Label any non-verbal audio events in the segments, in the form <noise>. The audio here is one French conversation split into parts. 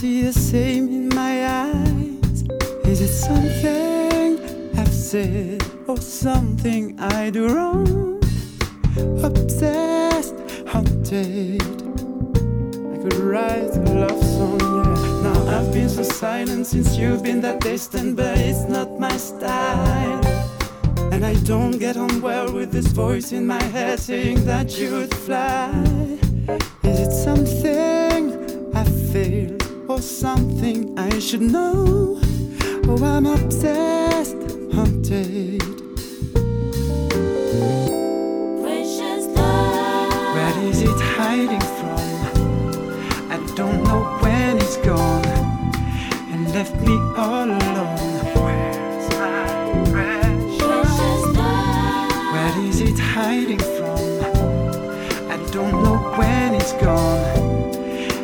see the same in my eyes? Is it something I've said or something I do wrong? Obsessed, haunted. I could write a love song, yeah. Now I've been so silent since you've been that distant, but it's not my style. And I don't get on well with this voice in my head saying that you'd fly. something I should know. Oh, I'm obsessed, haunted. Precious love. Where is it hiding from? I don't know when it's gone and left me all alone. Where's my precious, precious love? Where is it hiding from? I don't know when it's gone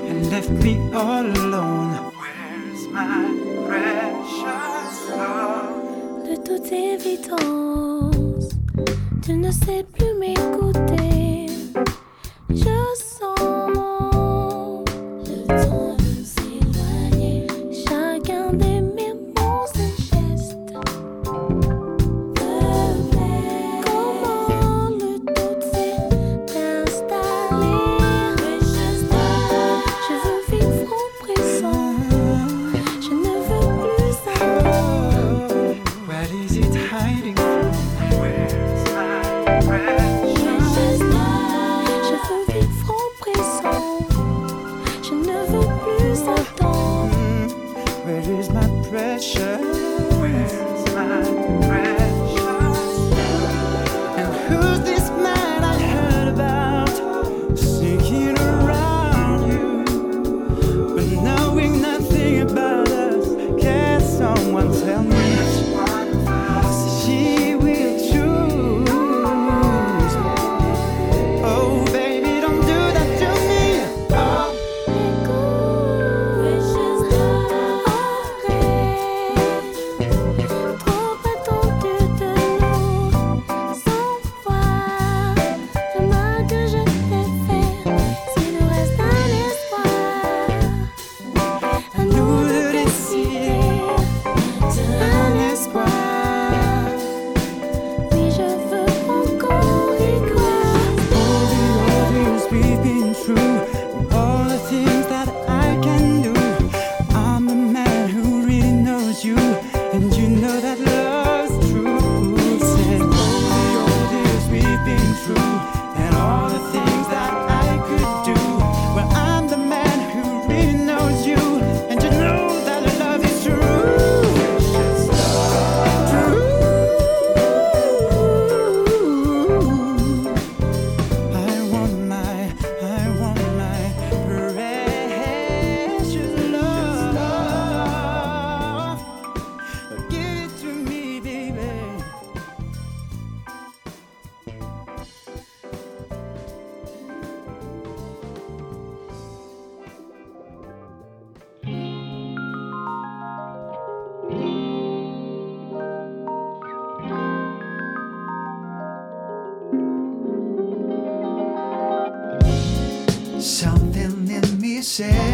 and left me all alone. In to sit said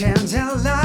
change our life.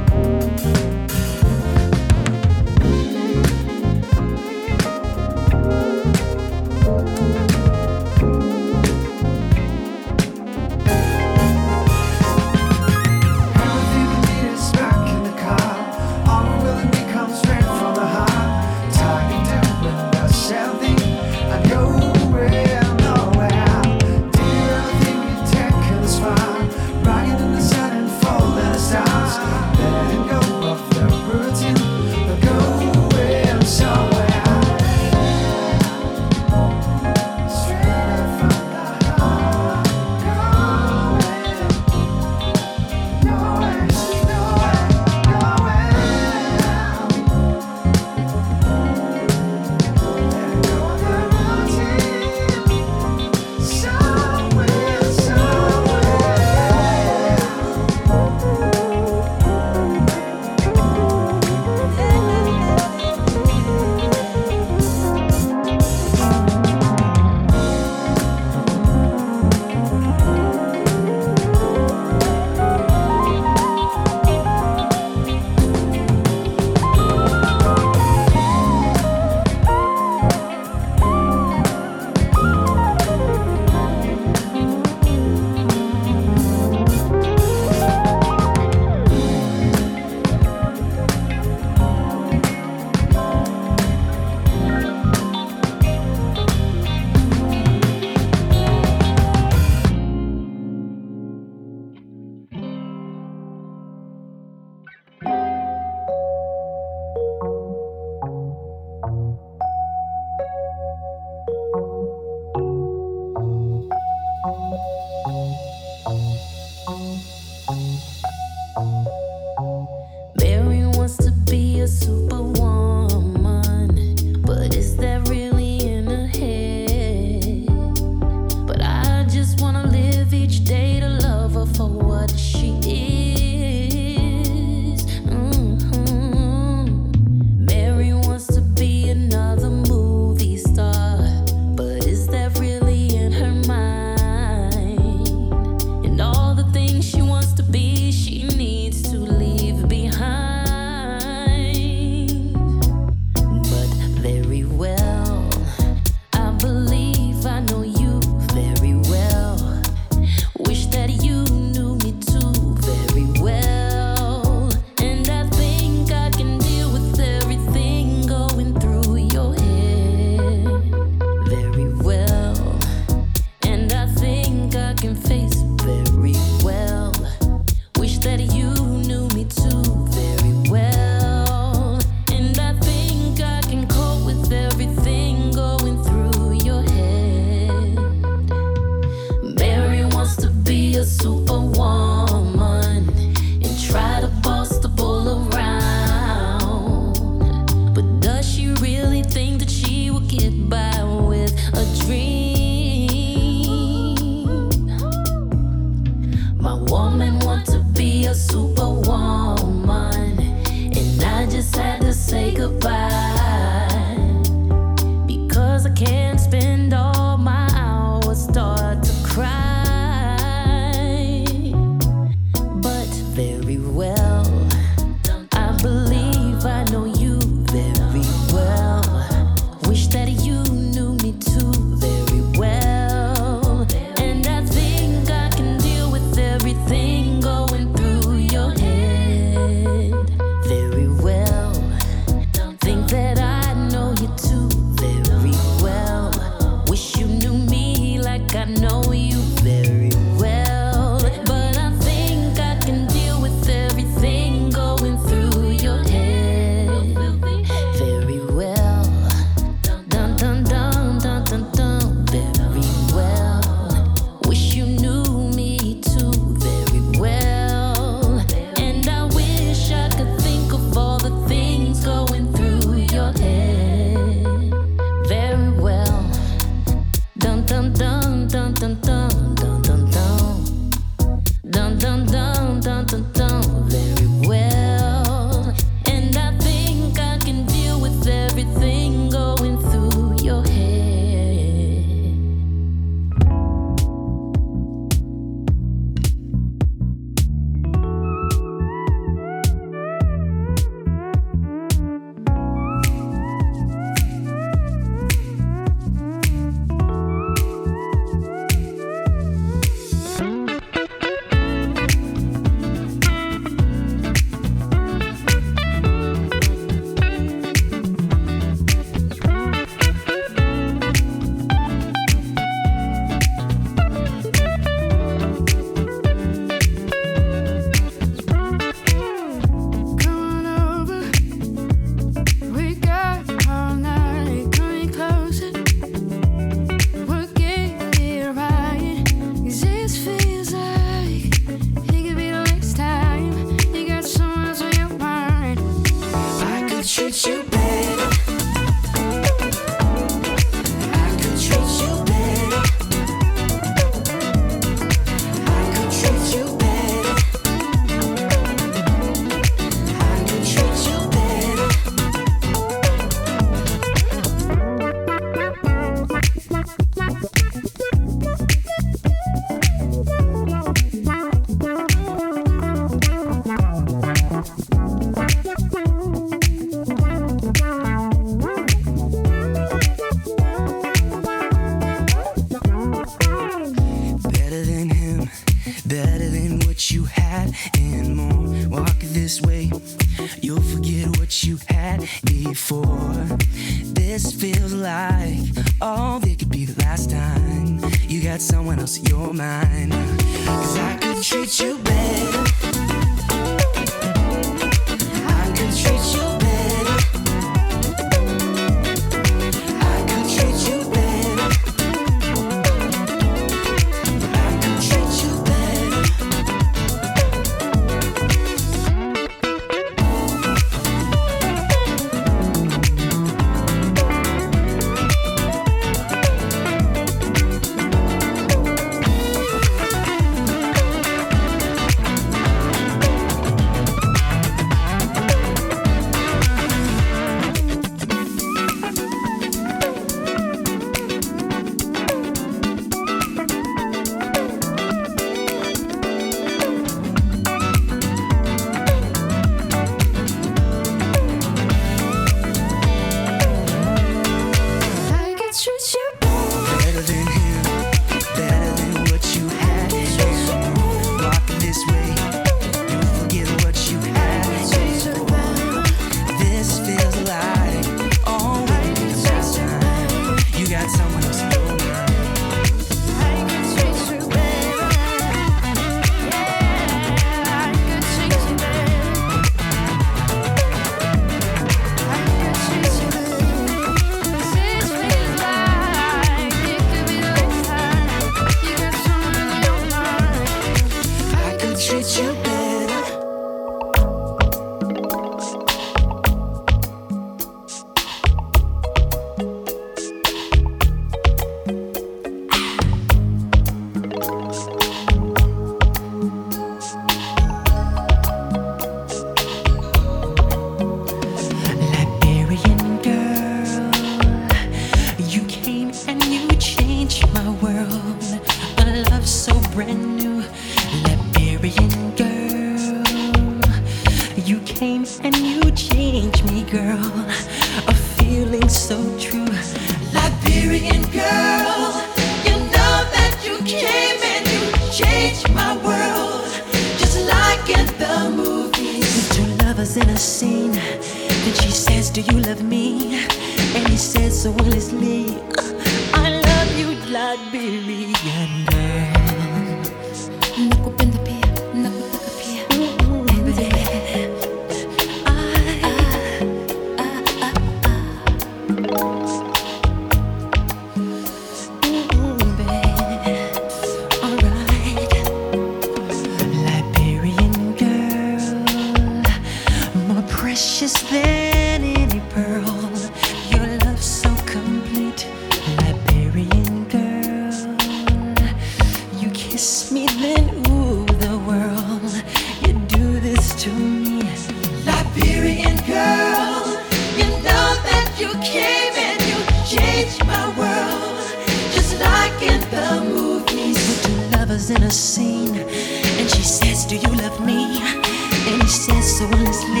soulless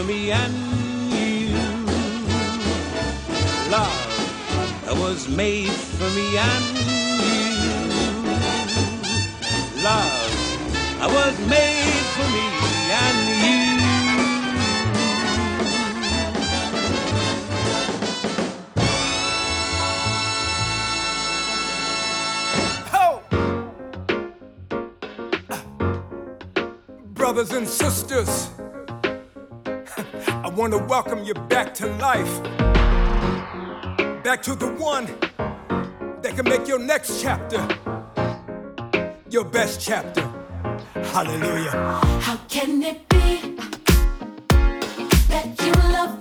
For me and you. Love was made for me and you. Love was made for me and you. Brothers and sisters, want to welcome you back to life. Back to the one that can make your next chapter your best chapter. Hallelujah. How can it be that you love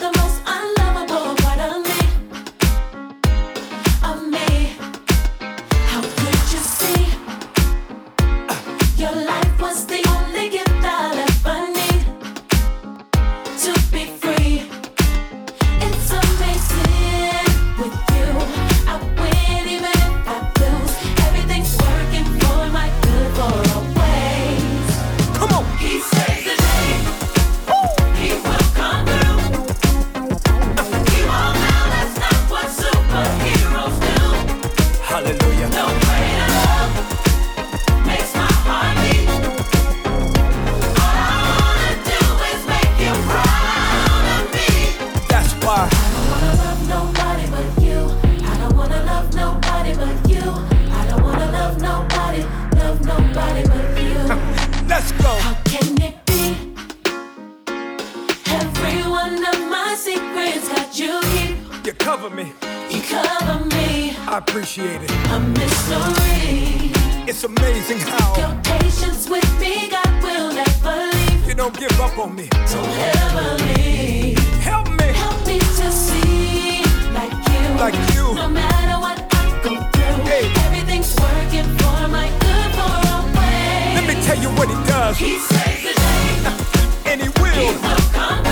one of my secrets got you here. You cover me. You cover me, I appreciate it. a mystery. It's amazing how Your patience with me, God will never leave. you don't give up on me. So heavily, Help me. help me to see like you. Like you. No matter what I go through, Hey. everything's working for my good for always. Let me tell you what he does. He saves the day. <laughs> And he He will. will come.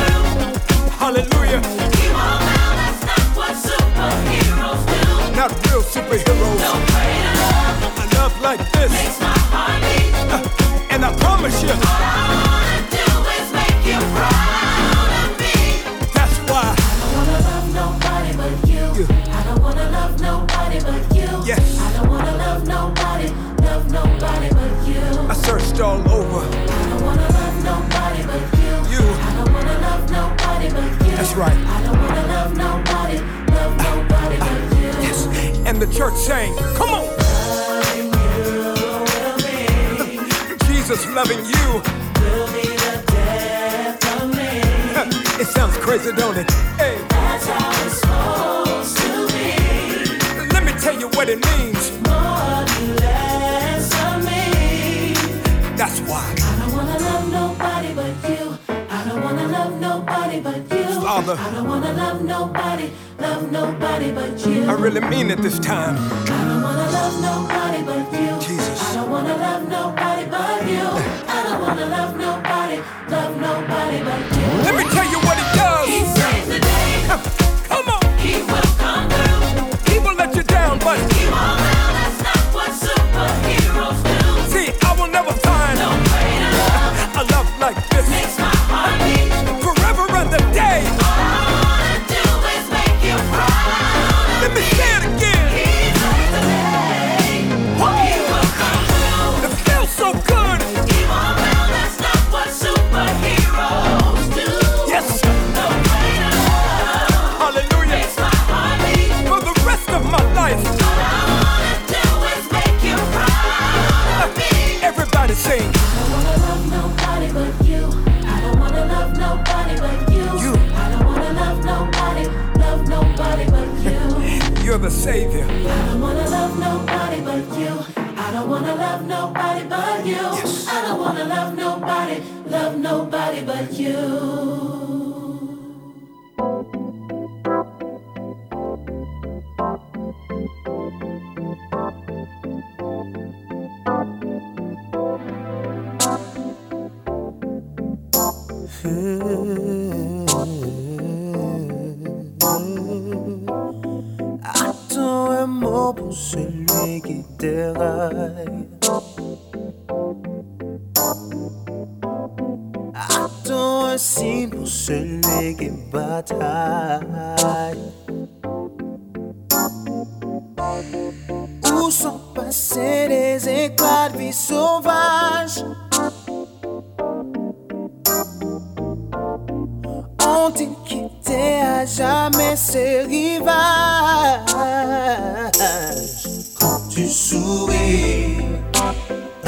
Hallelujah. Now. That's not what superheroes do. Not real superheroes. Love A love like this. makes my heart beat. And I promise you, church sang, come on. <laughs> Jesus loving you. Will be the death of me. crazy, don't it? Hey. That's how it's supposed to be. Let me tell you what it means. More less of me. That's why. I don't wanna love nobody but you. I don't wanna love nobody but you. Father. I don't wanna love nobody, love nobody but you. I really mean it this time. I don't wanna love nobody but you. Jesus. I don't wanna love nobody but you. I don't wanna love nobody, love nobody but you. Let me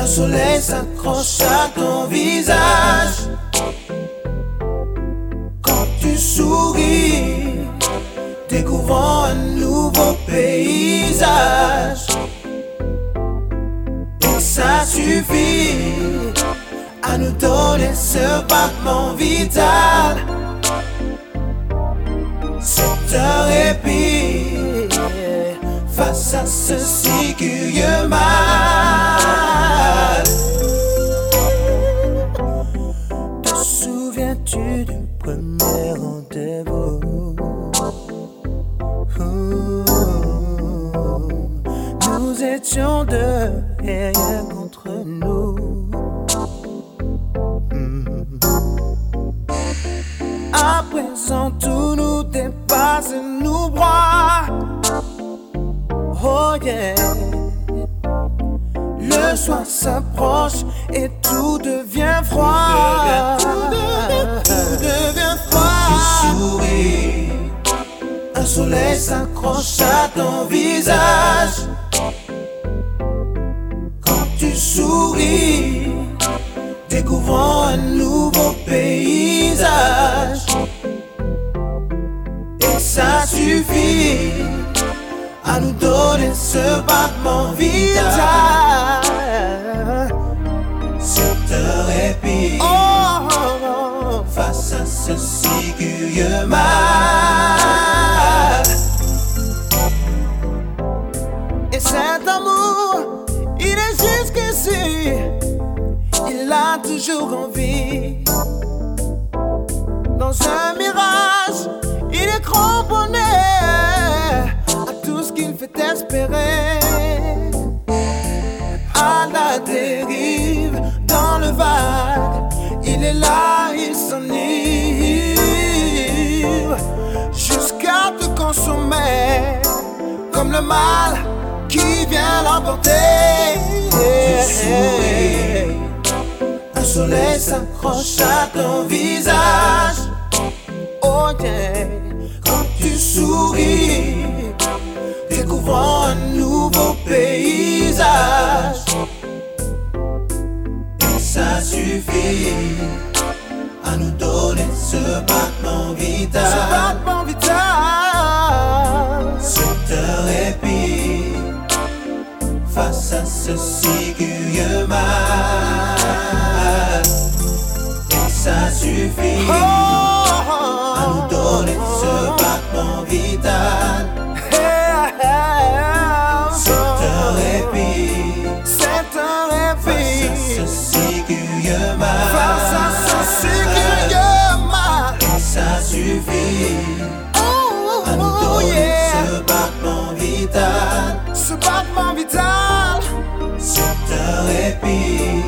soleil s'accroche à ton visage. Quand tu souris, découvrons un nouveau paysage. Et ça suffit à nous donner ce battement vital. C'est un répit face à ce si curieux mal. Tout nous dépasse et nous broie. Oh yeah. Le soir s'approche et tout devient froid. Tout devient, tout devient froid. Tu souris. Un soleil s'accroche à ton visage. Quand tu souris, découvrons un nouveau paysage. Donner ce battement vital. C'est un répit face à ce si curieux mal. Et cet amour, il est jusqu'ici, il a toujours envie. le mal qui vient l'emporter. Un soleil s'accroche à ton visage. Oh yeah. Quand tu souris, découvrant un nouveau paysage. Ça suffit à nous donner ce battement vital. Ce battement vital de répit face à ce ciguieux mal. Et ça suffit oh! à nous donner ce battement vital. happy.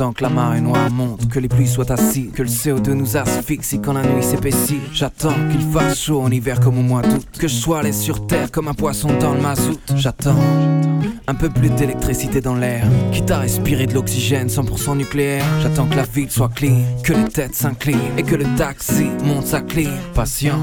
J'attends que la marée noire monte, que les pluies soient assises, que le CO2 nous asphyxie quand la nuit s'épaissit. J'attends qu'il fasse chaud en hiver comme au mois d'août, que je sois allé sur terre comme un poisson dans le mazout. J'attends un peu plus d'électricité dans l'air, quitte à respirer de l'oxygène 100% nucléaire. J'attends que la ville soit clean, que les têtes s'inclinent et que le taxi monte sa clean. Patient,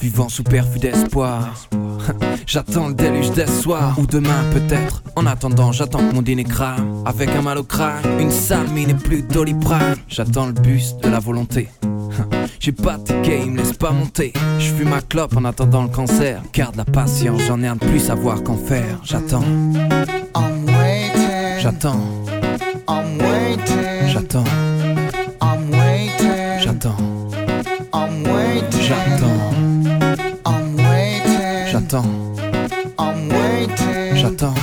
vivant sous perfus d'espoir. <laughs> J'attends le déluge des soirs ou demain peut-être. En attendant, j'attends que mon dîner crame. Avec un mal au crâne, une sale mine et plus doliprane. J'attends le bus de la volonté. <laughs> J'ai pas de ticket, il me laisse pas monter. Je fume ma clope en attendant le cancer. Garde la patience, j'en ai un de plus à savoir qu'en faire. J'attends, I'm waiting. j'attends, I'm waiting. j'attends, I'm waiting. j'attends, I'm waiting. j'attends, j'attends, j'attends,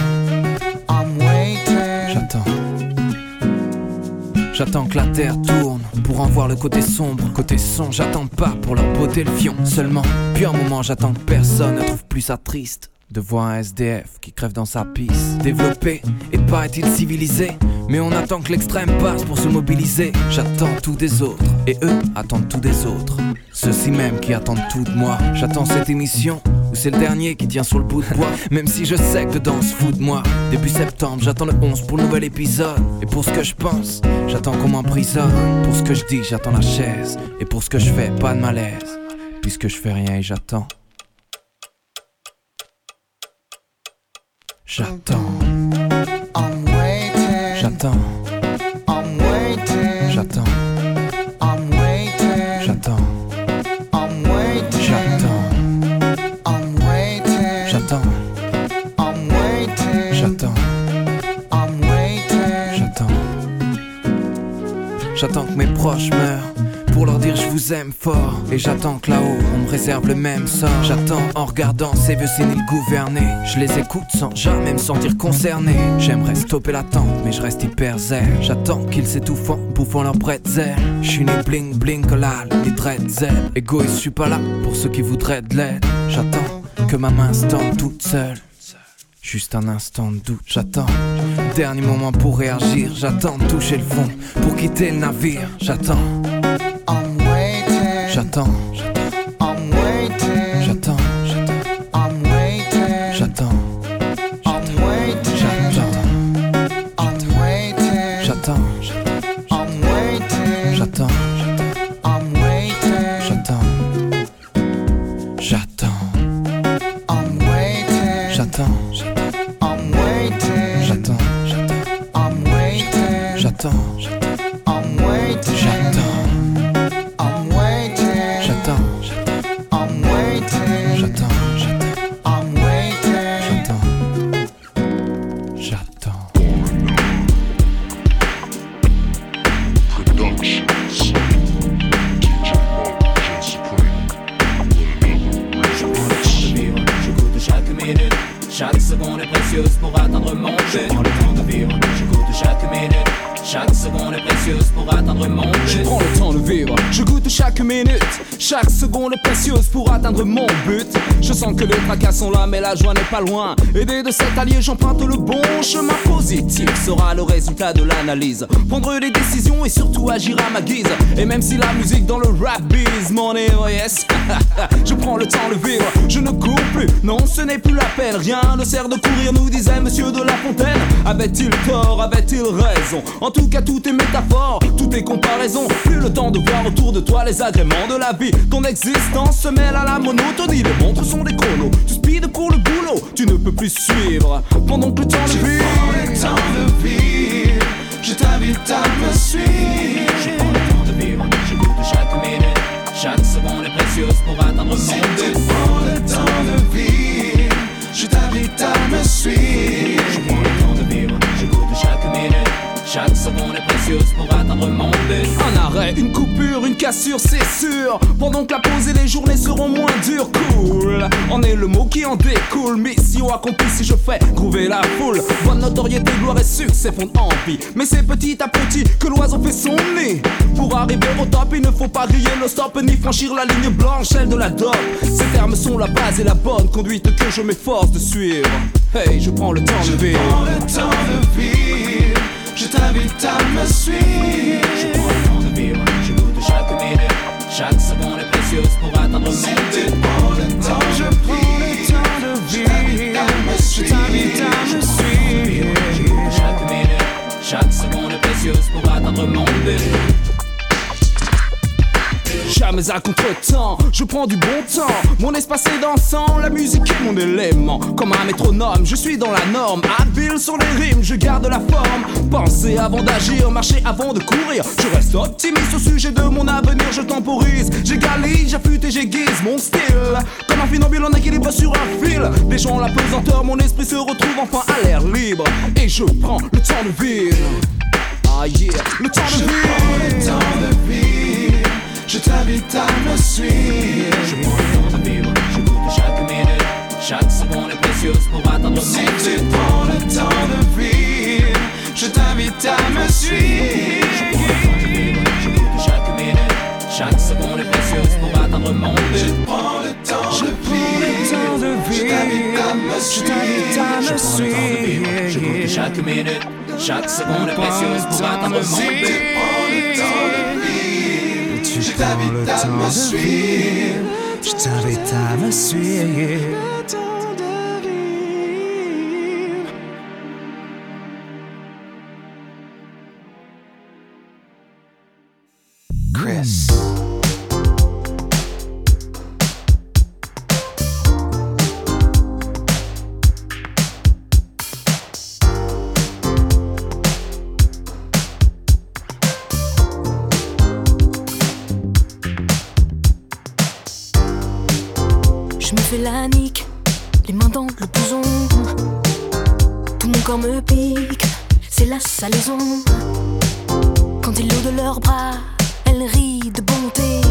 J'attends que la terre tourne pour en voir le côté sombre. Côté son, j'attends pas pour leur beauté le fion. Seulement, puis un moment, j'attends que personne ne trouve plus ça triste. De voir un SDF qui crève dans sa piste. Développé et paraît-il civilisé? Mais on attend que l'extrême passe pour se mobiliser. J'attends tout des autres et eux attendent tout des autres. Ceux-ci même qui attendent tout de moi. J'attends cette émission où c'est le dernier qui tient sur le bout de bois. Même si je sais que dedans se fout de moi. Début septembre, j'attends le 11 pour le nouvel épisode. Et pour ce que je pense, j'attends qu'on m'emprisonne. Pour ce que je dis, j'attends la chaise. Et pour ce que je fais, pas de malaise. Puisque je fais rien et j'attends. J'attends, j'attends, j'attends, J'attends que mes proches meurent pour leur dire je vous aime fort. Et j'attends que là-haut on me réserve le même sort. J'attends en regardant ces vieux séniles gouverner. Je les écoute sans jamais me sentir concerné. J'aimerais stopper l'attente, mais je reste hyper zen. J'attends qu'ils s'étouffent en bouffant leur bretzel. Je suis né bling bling collal, les dreadzel. Égoïste, je suis pas là pour ceux qui voudraient de l'aide. J'attends que ma main se toute seule. Juste un instant de doute, j'attends. Dernier moment pour réagir, j'attends de toucher le fond pour quitter le navire. J'attends, j'attends, waiting. j'attends, I'm waiting. j'attends, I'm waiting. Mon but. Je sens que les tracas sont là, mais la joie n'est pas loin. Aidé de cet allié, j'emprunte le bon chemin positif. Sera le résultat de l'analyse. Prendre des décisions et surtout agir à ma guise. Et même si la musique dans le rap m'en est oh yes. je prends le temps de vivre, je ne cours plus. Non, ce n'est plus la peine. Rien ne sert de courir, nous disait Monsieur de la Fontaine. Avait-il tort, avait-il raison? En tout cas, tout est métaphore, tout est comparaison. Plus le temps de voir autour de toi les agréments de la vie. Ton existence se mêle à la monotonie. Les montres sont des chronos. Speed pour le boulot, tu ne peux plus suivre. Pendant que le temps de vivre. le temps de vivre. Je t'invite à me suivre. Je prends le temps de vivre, je goûte chaque minute. Chaque seconde est précieuse pour atteindre mon but. prends le temps de vivre, je t'invite à me suivre. Je prends le temps Chaque seconde est précieuse pour atteindre mon but. Un arrêt, une coupure, une cassure, c'est sûr. Pendant que la pause et les journées seront moins dures, cool. En est le mot qui en découle. Mission accomplie si je fais groover la foule. Bonne notoriété, gloire et succès font envie. Mais c'est petit à petit que l'oiseau fait son nid. Pour arriver au top, il ne faut pas griller le stop ni franchir la ligne blanche, celle de la dope. Ces termes sont la base et la bonne conduite que je m'efforce de suivre. Hey, je prends le temps de vivre. Prends le temps de vivre. Je t'invite à me suivre. Je prends le temps de vivre, je goûte chaque minute. Chaque seconde est précieuse pour atteindre mon Si tu but. prends le temps, je prends le temps de vivre. Je t'invite à me suivre. Je goûte chaque minute. Chaque seconde est précieuse pour atteindre mon but. Jamais à contre-temps, je prends du bon temps. Mon espace est dansant, la musique est mon élément. Comme un métronome, je suis dans la norme. Habile sur les rimes, je garde la forme. Penser avant d'agir, marcher avant de courir. Je reste optimiste au sujet de mon avenir, je temporise. J'égalise, j'affûte et j'aiguise mon style. Comme un funambule en équilibre sur un fil. Déjouant la pesanteur, mon esprit se retrouve enfin à l'air libre. Et je prends le temps de vivre. Ah yeah, le temps Je de prends le vivre. Temps de vivre. Je t'invite à me suivre. Je prends le temps de vivre, je goûte chaque minute. Chaque seconde est précieuse pour atteindre Si tu but. prends le temps de vivre, je t'invite à me suivre. Je prends le temps de vivre, je goûte chaque minute. Chaque seconde est précieuse pour atteindre mon Je but. prends le temps de vivre. Je t'invite à me suivre. Je prends le temps de vivre, je goûte chaque minute. Chaque seconde est précieuse pour atteindre mon but. prends le temps de vivre, je t'invite à me suivre. Je t'invite à me suivre. Chris. Me pique, c'est la salaison. Quand ils l'eau de leurs bras, elle rit de bonté.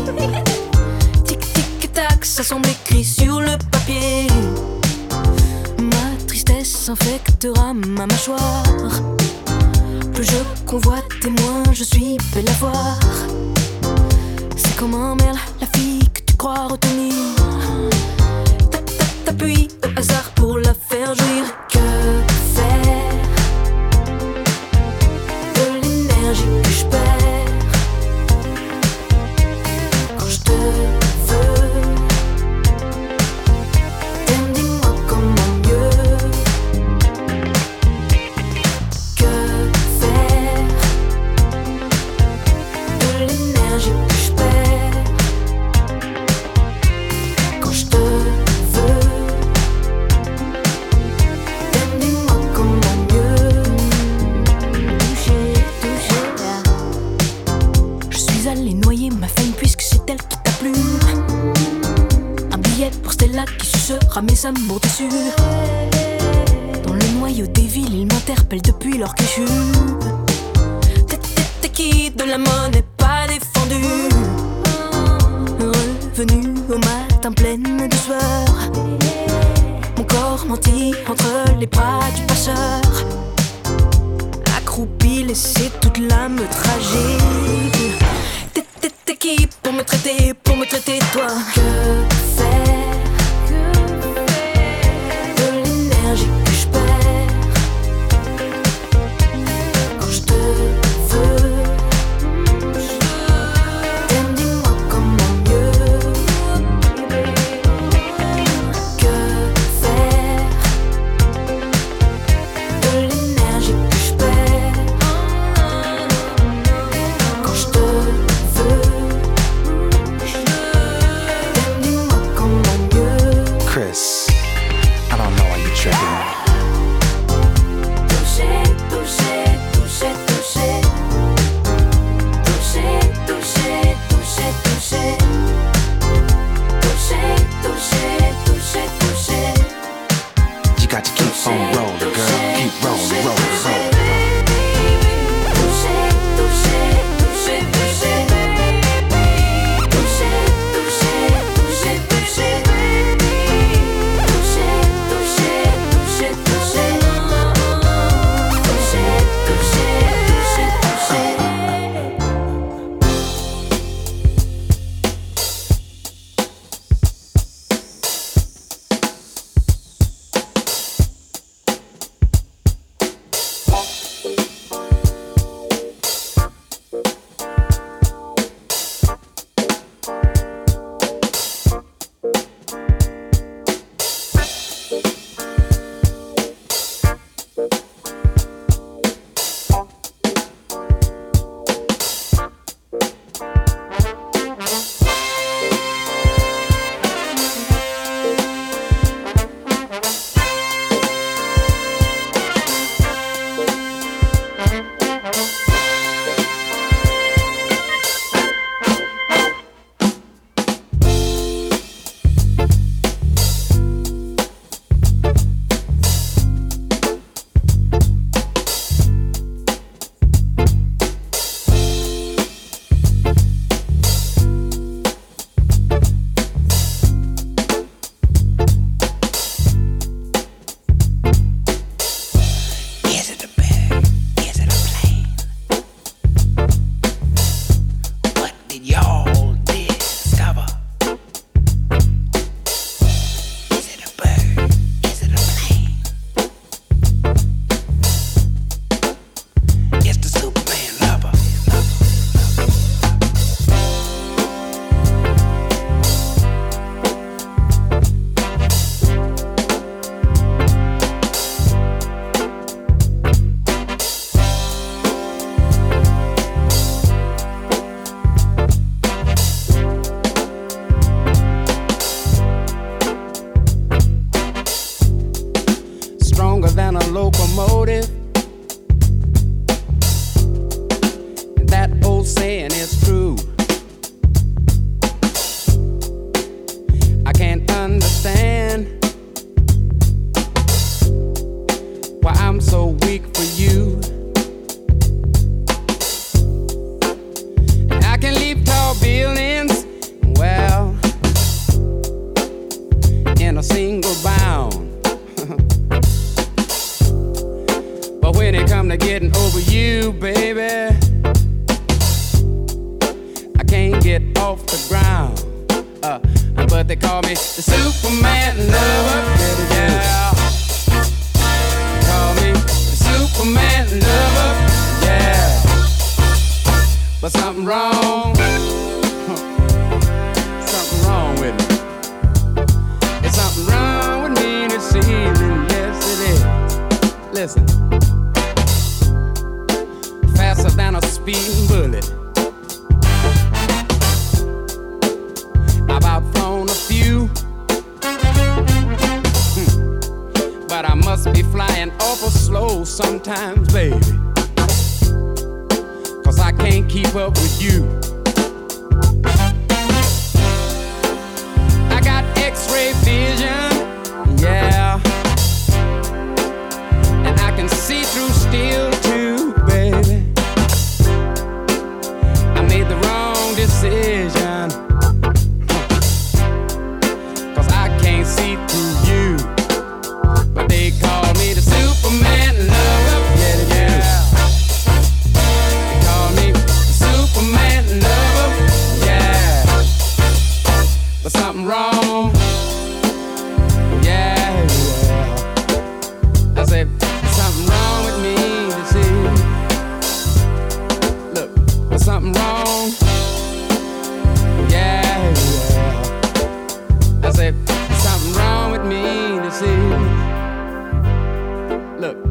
Tic tic tac, ça semble écrit sur le papier. Ma tristesse infectera ma mâchoire. Plus je convoite et moins je suis belle à voir. C'est comme un merle, la fille que tu crois retenir. T'appuies au hasard pour la faire jouir. De l'énergie que je Dans le noyau des villes, ils m'interpellent depuis leur que. T'es- qui de la monnaie pas défendue. Revenu au matin pleine de sueur. Mon corps menti entre les bras du passeur. Accroupi, laissé toute l'âme tragique. T'es qui pour me traiter, pour me traiter toi Que faire? Look.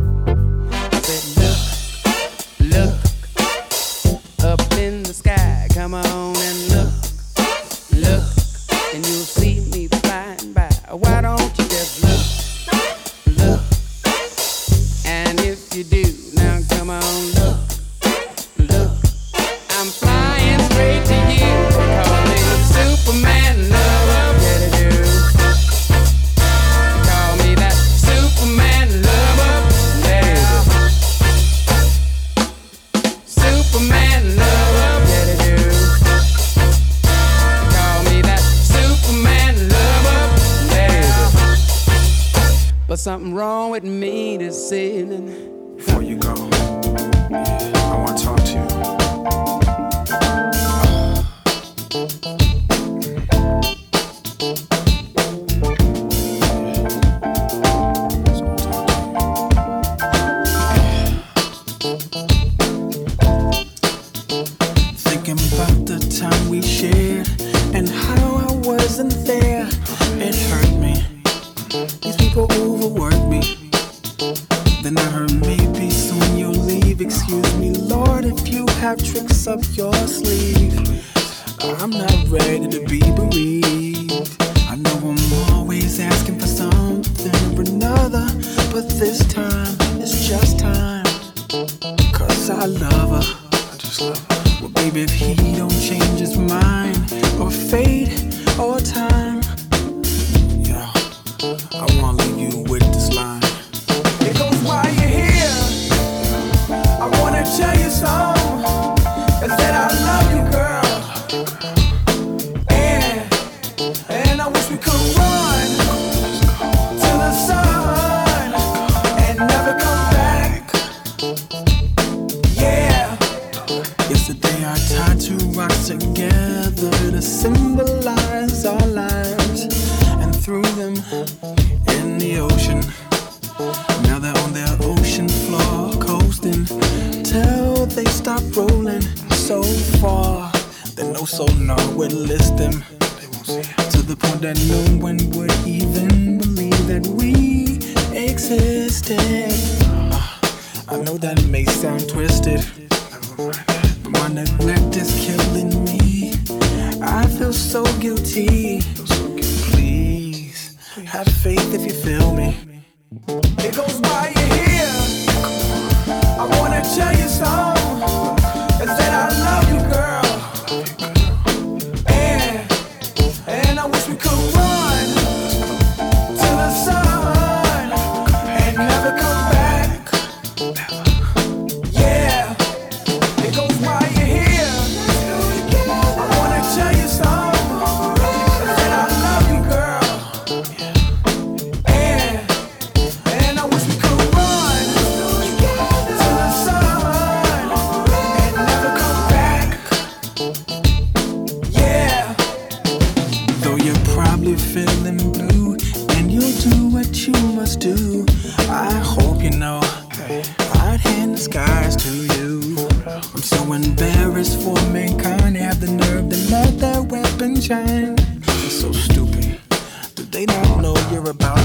curved and let that weapon shine. It's so stupid Do they not know you're about.